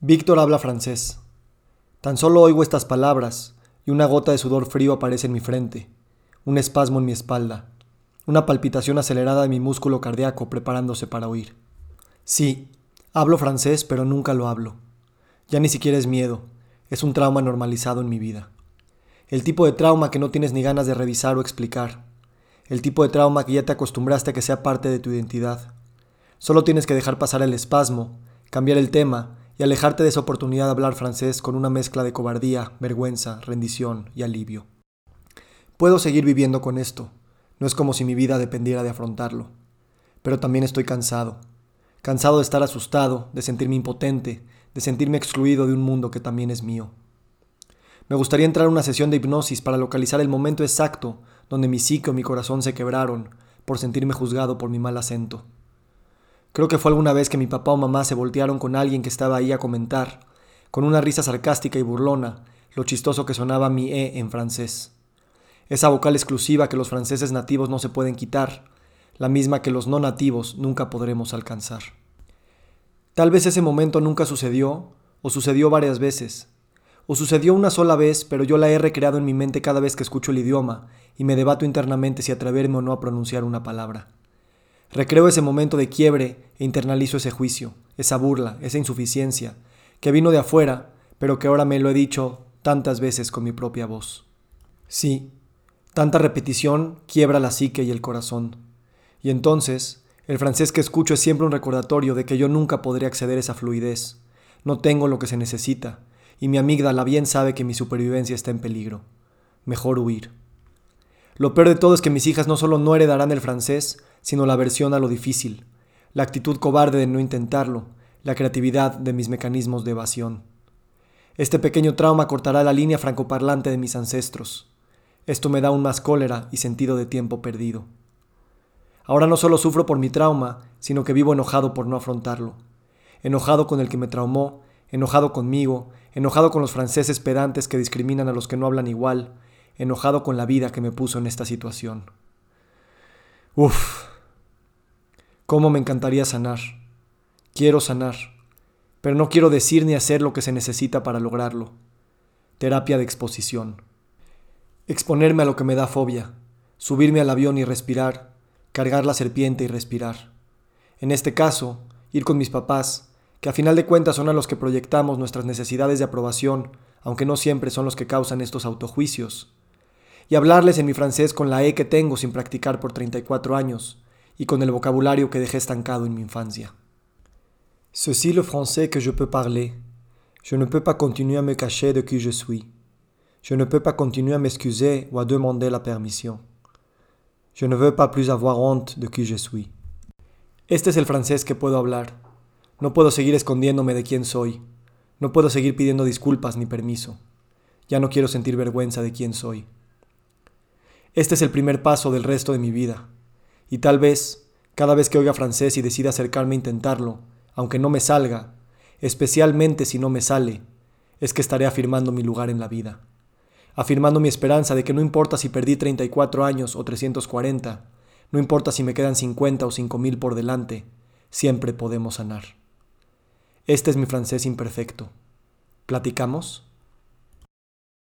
Víctor habla francés. Tan solo oigo estas palabras y una gota de sudor frío aparece en mi frente, un espasmo en mi espalda, una palpitación acelerada de mi músculo cardíaco preparándose para huir. Sí, hablo francés, pero nunca lo hablo. Ya ni siquiera es miedo, es un trauma normalizado en mi vida. El tipo de trauma que no tienes ni ganas de revisar o explicar. El tipo de trauma que ya te acostumbraste a que sea parte de tu identidad. Solo tienes que dejar pasar el espasmo, cambiar el tema y alejarte de esa oportunidad de hablar francés con una mezcla de cobardía, vergüenza, rendición y alivio. Puedo seguir viviendo con esto, no es como si mi vida dependiera de afrontarlo, pero también estoy cansado, cansado de estar asustado, de sentirme impotente, de sentirme excluido de un mundo que también es mío. Me gustaría entrar a una sesión de hipnosis para localizar el momento exacto donde mi psique o mi corazón se quebraron por sentirme juzgado por mi mal acento. Creo que fue alguna vez que mi papá o mamá se voltearon con alguien que estaba ahí a comentar, con una risa sarcástica y burlona, lo chistoso que sonaba mi E en francés. Esa vocal exclusiva que los franceses nativos no se pueden quitar, la misma que los no nativos nunca podremos alcanzar. Tal vez ese momento nunca sucedió, o sucedió varias veces, o sucedió una sola vez, pero yo la he recreado en mi mente cada vez que escucho el idioma y me debato internamente si atreverme o no a pronunciar una palabra. Recreo ese momento de quiebre e internalizo ese juicio, esa burla, esa insuficiencia, que vino de afuera, pero que ahora me lo he dicho tantas veces con mi propia voz. Sí, tanta repetición quiebra la psique y el corazón. Y entonces, el francés que escucho es siempre un recordatorio de que yo nunca podré acceder a esa fluidez. No tengo lo que se necesita, y mi amígdala bien sabe que mi supervivencia está en peligro. Mejor huir. Lo peor de todo es que mis hijas no solo no heredarán el francés, sino la aversión a lo difícil, la actitud cobarde de no intentarlo, la creatividad de mis mecanismos de evasión. Este pequeño trauma cortará la línea francoparlante de mis ancestros. Esto me da aún más cólera y sentido de tiempo perdido. Ahora no solo sufro por mi trauma, sino que vivo enojado por no afrontarlo. Enojado con el que me traumó, enojado conmigo, enojado con los franceses pedantes que discriminan a los que no hablan igual, enojado con la vida que me puso en esta situación. Uf, cómo me encantaría sanar. Quiero sanar, pero no quiero decir ni hacer lo que se necesita para lograrlo. Terapia de exposición. Exponerme a lo que me da fobia, subirme al avión y respirar, cargar la serpiente y respirar. En este caso, ir con mis papás, que a final de cuentas son a los que proyectamos nuestras necesidades de aprobación, aunque no siempre son los que causan estos autojuicios y hablarles en mi francés con la E que tengo sin practicar por 34 años y con el vocabulario que dejé estancado en mi infancia. Ceci le français que je peux parler. Je ne peux pas continuer à me cacher de qui je suis. Je ne peux pas continuer à m'excuser ou à demander la permission. Je ne veux pas plus avoir honte de qui je suis. Este es el francés que puedo hablar. No puedo seguir escondiéndome de quién soy. No puedo seguir pidiendo disculpas ni permiso. Ya no quiero sentir vergüenza de quién soy. Este es el primer paso del resto de mi vida. Y tal vez, cada vez que oiga francés y decida acercarme a intentarlo, aunque no me salga, especialmente si no me sale, es que estaré afirmando mi lugar en la vida. Afirmando mi esperanza de que no importa si perdí 34 años o 340, no importa si me quedan 50 o 5000 por delante, siempre podemos sanar. Este es mi francés imperfecto. ¿Platicamos?